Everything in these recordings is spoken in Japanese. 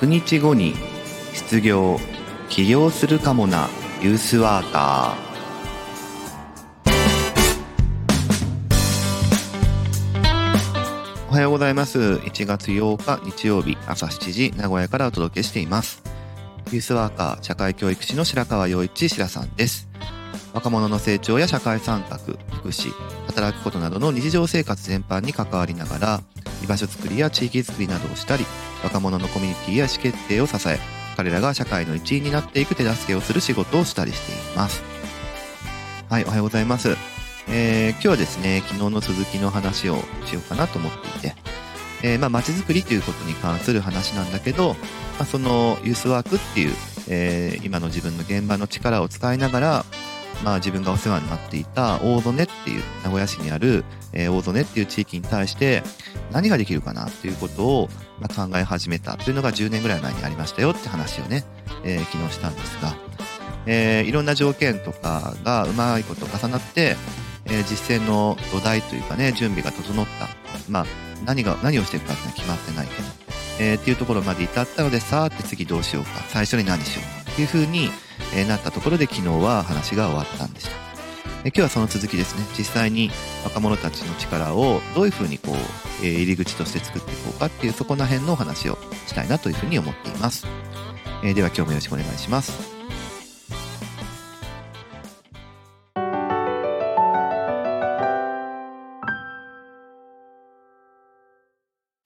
100日後に失業起業するかもなユースワーカー。おはようございます。1月8日日曜日朝7時名古屋からお届けしています。ユースワーカー社会教育士の白川陽一白さんです。若者の成長や社会参画福祉働くことなどの日常生活全般に関わりながら居場所づくりや地域づくりなどをしたり若者のコミュニティや意思決定を支え彼らが社会の一員になっていく手助けをする仕事をしたりしています。はいおはようございます。えー、今日はですね昨日の続きの話をしようかなと思っていて。えー、まあ、街づくりということに関する話なんだけど、まあ、そのユースワークっていう、えー、今の自分の現場の力を使いながら、まあ、自分がお世話になっていた大曽根っていう名古屋市にある、えー、大曽根っていう地域に対して何ができるかなっていうことを、まあ、考え始めたというのが10年ぐらい前にありましたよって話をね、えー、昨日したんですが、えー、いろんな条件とかがうまいこと重なって、え、実践の土台というかね準備が整った、まあ、何が何をしていくかっていうのは決まってないけど、え、っていうところまで至ったのでさあって次どうしようか。最初に何しようかっていうふうに、えなったところで昨日は話が終わったんでした。え今日はその続きですね。実際に若者たちの力をどういうふうにこう、え入り口として作っていこうかっていうそこら辺のお話をしたいなというふうに思っています。えでは今日もよろしくお願いします。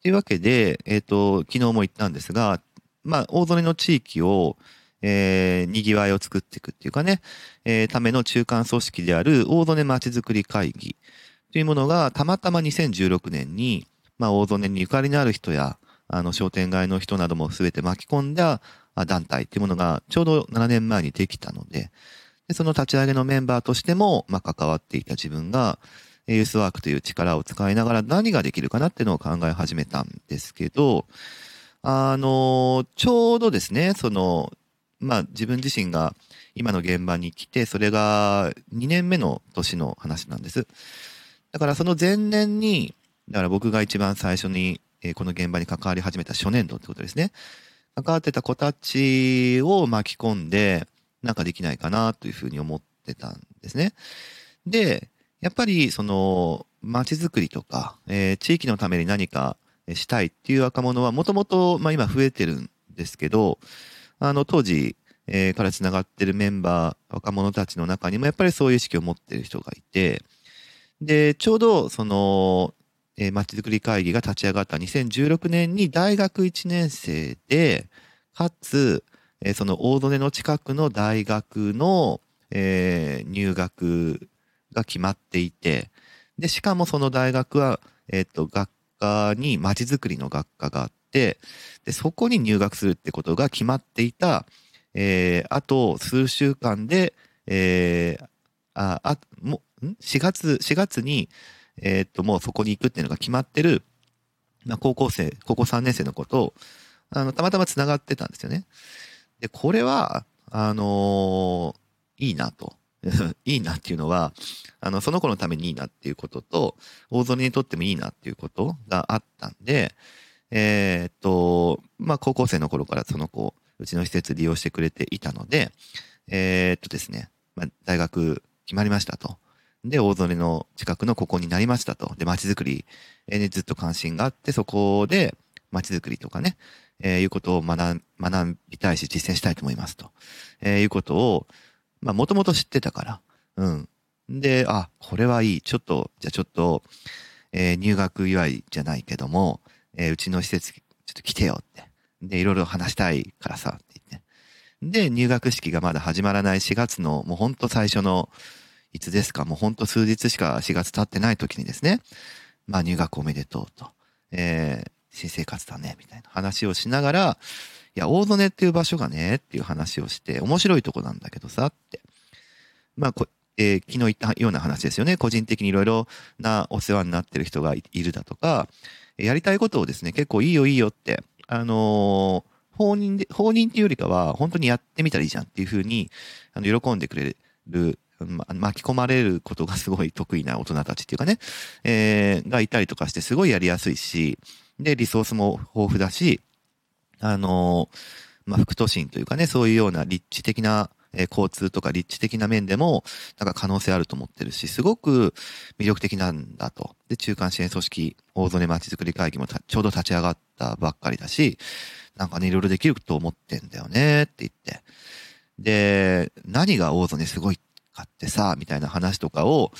というわけで、えっ、ー、と、昨日も言ったんですが、まあ、大曽根の地域を、えー、賑わいを作っていくっていうかね、えー、ための中間組織である大曽根まちづくり会議というものがたまたま2016年に、まあ、大曽根にゆかりのある人や、あの、商店街の人なども全て巻き込んだ団体っていうものがちょうど7年前にできたので、でその立ち上げのメンバーとしても、まあ、関わっていた自分が、ユースワークという力を使いながら何ができるかなっていうのを考え始めたんですけど、あの、ちょうどですね、その、まあ自分自身が今の現場に来て、それが2年目の年の話なんです。だからその前年に、だから僕が一番最初に、えこの現場に関わり始めた初年度ってことですね。関わってた子たちを巻き込んで、なんかできないかなというふうに思ってたんですね。で、やっぱりその街づくりとか、えー、地域のために何かしたいっていう若者はもともと、まあ今増えてるんですけど、あの当時、えー、から繋がってるメンバー、若者たちの中にもやっぱりそういう意識を持ってる人がいて、で、ちょうどその、えー、街づくり会議が立ち上がった2016年に大学1年生で、かつ、えー、その大曽根の近くの大学の、えー、入学が決まっていて、で、しかもその大学は、えっ、と、学科に街づくりの学科があってて、で、そこに入学するってことが決まっていた、えー、あと数週間で、えー、あ、あ、もう、ん ?4 月、4月に、えっ、と、もうそこに行くっていうのが決まってる、まあ、高校生、高校3年生の子と、あの、たまたま繋がってたんですよね。で、これは、あのー、いいなと。いいなっていうのは、あの、その子のためにいいなっていうことと、大園にとってもいいなっていうことがあったんで、えー、っと、まあ、高校生の頃からその子、うちの施設利用してくれていたので、えー、っとですね、まあ、大学決まりましたと。で、大曽根の近くのここになりましたと。で、街づくりにずっと関心があって、そこで街づくりとかね、えー、いうことを学学びたいし実践したいと思いますと。えー、いうことを、まあ、もともと知ってたから。うん。で、あ、これはいい。ちょっと、じゃあちょっと、えー、入学祝いじゃないけども、えー、うちの施設、ちょっと来てよって。で、いろいろ話したいからさ、って言って。で、入学式がまだ始まらない4月の、もうほんと最初の、いつですか？もうほんと数日しか4月経ってない時にですね、まあ入学おめでとうと、えー、新生活だね、みたいな話をしながら、いや、大曽根っていう場所がね、っていう話をして、面白いとこなんだけどさ、って。まあ、こえー、昨日言ったような話ですよね。個人的にいろいろなお世話になってる人がいるだとか、やりたいことをですね、結構いいよいいよって、あのー、放任で、放任っていうよりかは、本当にやってみたらいいじゃんっていうふうに、あの、喜んでくれる、ま、巻き込まれることがすごい得意な大人たちっていうかね、えー、がいたりとかして、すごいやりやすいし、で、リソースも豊富だし、あの、まあ、副都心というかね、そういうような立地的な、えー、交通とか立地的な面でも、なんか可能性あると思ってるし、すごく魅力的なんだと。で、中間支援組織、大曽根町づくり会議もちょうど立ち上がったばっかりだし、なんかね、いろいろできると思ってんだよねって言って。で、何が大曽根すごいかってさ、みたいな話とかを、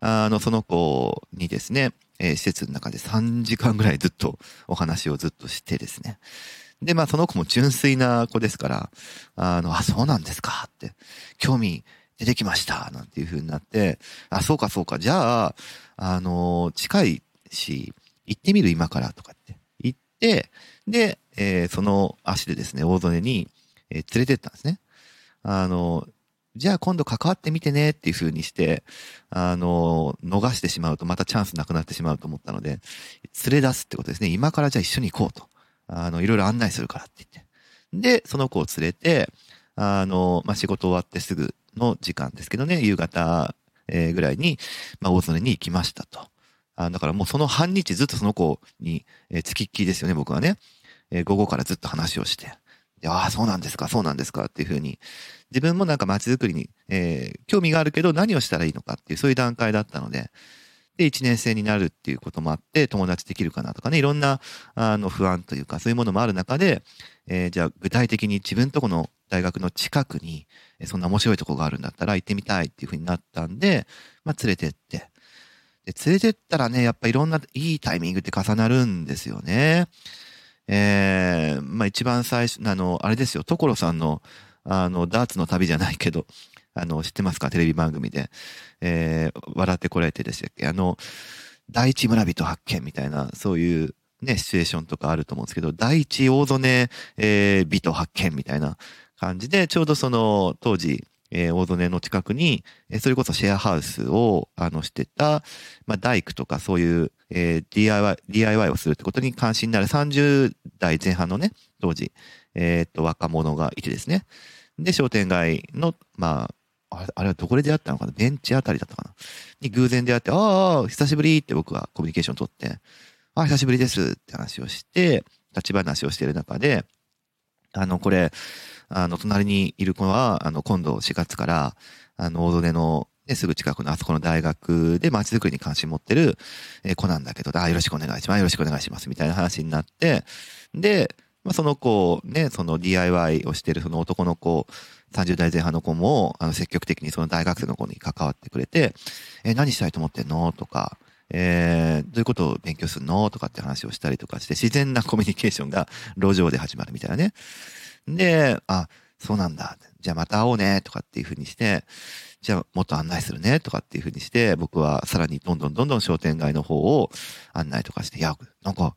あの、その子にですね、えー、施設の中で3時間ぐらいずっとお話をずっとしてですね。で、まあその子も純粋な子ですから、あの、あ、そうなんですかって、興味出てきました、なんていう風になって、あ、そうかそうか、じゃあ、あの、近いし、行ってみる今からとかって言って、で、えー、その足でですね、大曽根に、えー、連れてったんですね。あの、じゃあ今度関わってみてねっていう風にして、あの、逃してしまうとまたチャンスなくなってしまうと思ったので、連れ出すってことですね。今からじゃあ一緒に行こうと。あの、いろいろ案内するからって言って。で、その子を連れて、あの、まあ、仕事終わってすぐの時間ですけどね、夕方、えー、ぐらいに、まあ、大曽根に行きましたと。あだからもうその半日ずっとその子に、えー、付きっきりですよね、僕はね。えー、午後からずっと話をして。ああ、そうなんですか、そうなんですかっていうふうに、自分もなんか街づくりに、えー、興味があるけど何をしたらいいのかっていう、そういう段階だったので、で、1年生になるっていうこともあって、友達できるかなとかね、いろんな、あの、不安というか、そういうものもある中で、えー、じゃあ、具体的に自分とこの大学の近くに、そんな面白いとこがあるんだったら行ってみたいっていうふうになったんで、まあ、連れてって。で、連れてったらね、やっぱいろんないいタイミングって重なるんですよね。えー、まあ、一番最初、あの、あれですよ、所さんの、あの、ダーツの旅じゃないけど、あの、知ってますか？テレビ番組で。えー、笑ってこられてでしたっけ？あの、第一村人発見みたいな、そういうね、シチュエーションとかあると思うんですけど、第一大曽根、えー、人発見みたいな感じで、ちょうどその、当時、えー、大曽根の近くに、えー、それこそシェアハウスを、あの、してた、まあ、大工とかそういう、えー、DIY、DIY をするってことに関心になる30代前半のね、当時、えっ、と、若者がいてですね。で、商店街の、まあ、あれあれはどこで出会ったのかな？ベンチあたりだったかな？に偶然出会って、ああ、久しぶりって僕はコミュニケーション取って、ああ、久しぶりですって話をして、立ち話をしている中で、あの、これ、あの、隣にいる子は、あの、今度4月から、あの、大曽根の、ね、すぐ近くのあそこの大学で街づくりに関心持ってる子なんだけど、あ、よろしくお願いします。よろしくお願いします。みたいな話になって、で、まあ、その子、ね、その DIY をしてるその男の子、30代前半の子も、あの、積極的にその大学生の子に関わってくれて、え、何したいと思ってんの？とか、えー、どういうことを勉強するの？とかって話をしたりとかして、自然なコミュニケーションが路上で始まるみたいなね。で、あ、そうなんだ。じゃあまた会おうね、とかっていうふうにして、じゃあもっと案内するね、とかっていうふうにして、僕はさらにどんどんどんどん商店街の方を案内とかして、いや、なんか、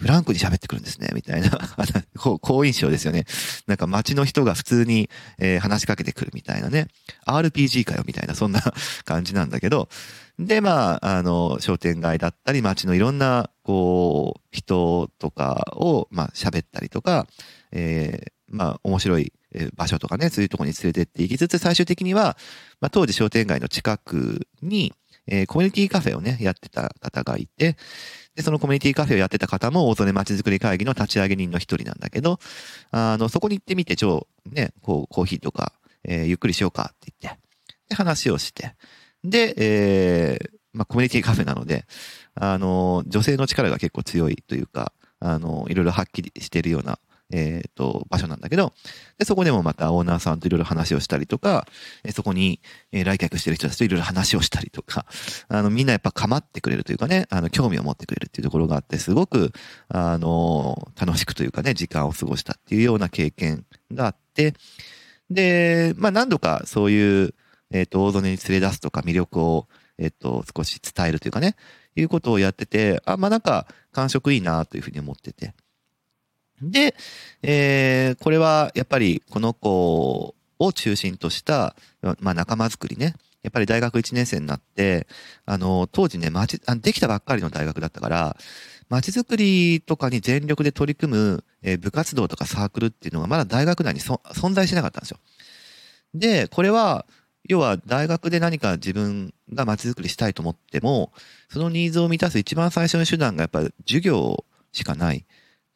フランクに喋ってくるんですね、みたいな、好印象ですよね。なんか街の人が普通に、えー、話しかけてくるみたいなね。RPG かよ、みたいな、そんな 感じなんだけど。で、まあ、あの、商店街だったり、街のいろんな、こう、人とかを、まあ、喋ったりとか、えー、まあ、面白い場所とかね、そういうとこに連れてっていきつつ、最終的には、まあ、当時商店街の近くに、えー、コミュニティカフェをね、やってた方がいて、で、そのコミュニティカフェをやってた方も、大曽根町づくり会議の立ち上げ人の一人なんだけど、あの、そこに行ってみて、超、ね、こう、コーヒーとか、えー、ゆっくりしようかって言って、で、話をして、で、えー、まあ、コミュニティカフェなので、あの、女性の力が結構強いというか、あの、いろいろはっきりしてるようなえっ、ー、と、場所なんだけど、で、そこでもまたオーナーさんといろいろ話をしたりとか、えそこに、え来客してる人たちといろいろ話をしたりとか、あの、みんなやっぱ構ってくれるというかね、あの、興味を持ってくれるっていうところがあって、すごく、あの、楽しくというかね、時間を過ごしたっていうような経験があって、で、まあ何度かそういう、えっ、ー、と、大曽根に連れ出すとか魅力を、えっ、ー、と、少し伝えるというかね、いうことをやってて、あ、まあなんか感触いいなというふうに思ってて。で、えー、これはやっぱりこの子を中心とした、まあ、仲間づくりね。やっぱり大学1年生になって、あの、当時ね、町、あできたばっかりの大学だったから、街づくりとかに全力で取り組む、えー、部活動とかサークルっていうのがまだ大学内に存在しなかったんですよ。で、これは、要は大学で何か自分が街づくりしたいと思っても、そのニーズを満たす一番最初の手段がやっぱ授業しかない。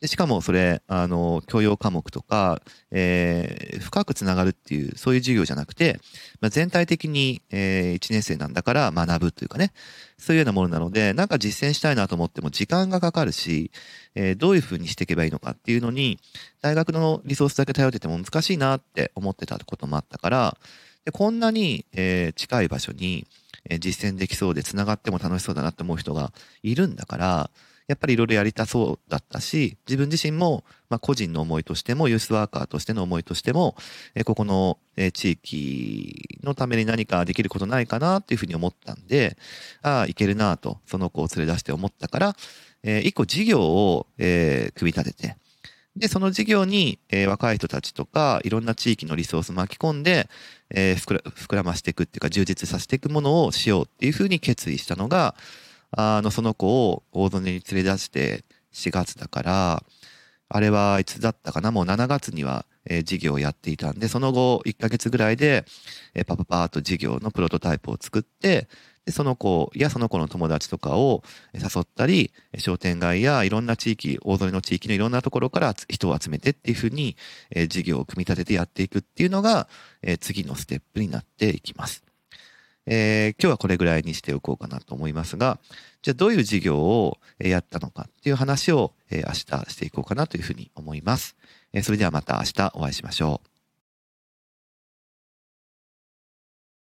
でしかもそれ、あの、教養科目とか、えー、深くつながるっていう、そういう授業じゃなくて、まあ、全体的に、えー、1年生なんだから学ぶというかね、そういうようなものなので、なんか実践したいなと思っても時間がかかるし、えー、どういうふうにしていけばいいのかっていうのに、大学のリソースだけ頼ってても難しいなって思ってたこともあったから、でこんなに、えー、近い場所に、え、実践できそうで繋がっても楽しそうだなって思う人がいるんだから、やっぱりいろいろやりたそうだったし、自分自身も、まあ、個人の思いとしても、ユースワーカーとしての思いとしても、えここの、え地域のために何かできることないかなっていうふうに思ったんで、ああ、いけるなと、その子を連れ出して思ったから、えー、一個事業を、えー、組み立てて、で、その事業に、えー、若い人たちとか、いろんな地域のリソース巻き込んで、えー、膨らましていくっていうか、充実させていくものをしようっていうふうに決意したのが、あの、その子を大曽根に連れ出して4月だから、あれはいつだったかな？もう7月には、えー、事業をやっていたんで、その後1ヶ月ぐらいで、えー、パパパーと事業のプロトタイプを作って、で、その子やその子の友達とかを誘ったり、商店街やいろんな地域、大曽根の地域のいろんなところから人を集めてっていうふうに、えー、事業を組み立ててやっていくっていうのが、えー、次のステップになっていきます。えー、今日はこれぐらいにしておこうかなと思いますが、じゃあどういう事業をやったのかっていう話を明日していこうかなというふうに思います。それではまた明日お会いしましょう。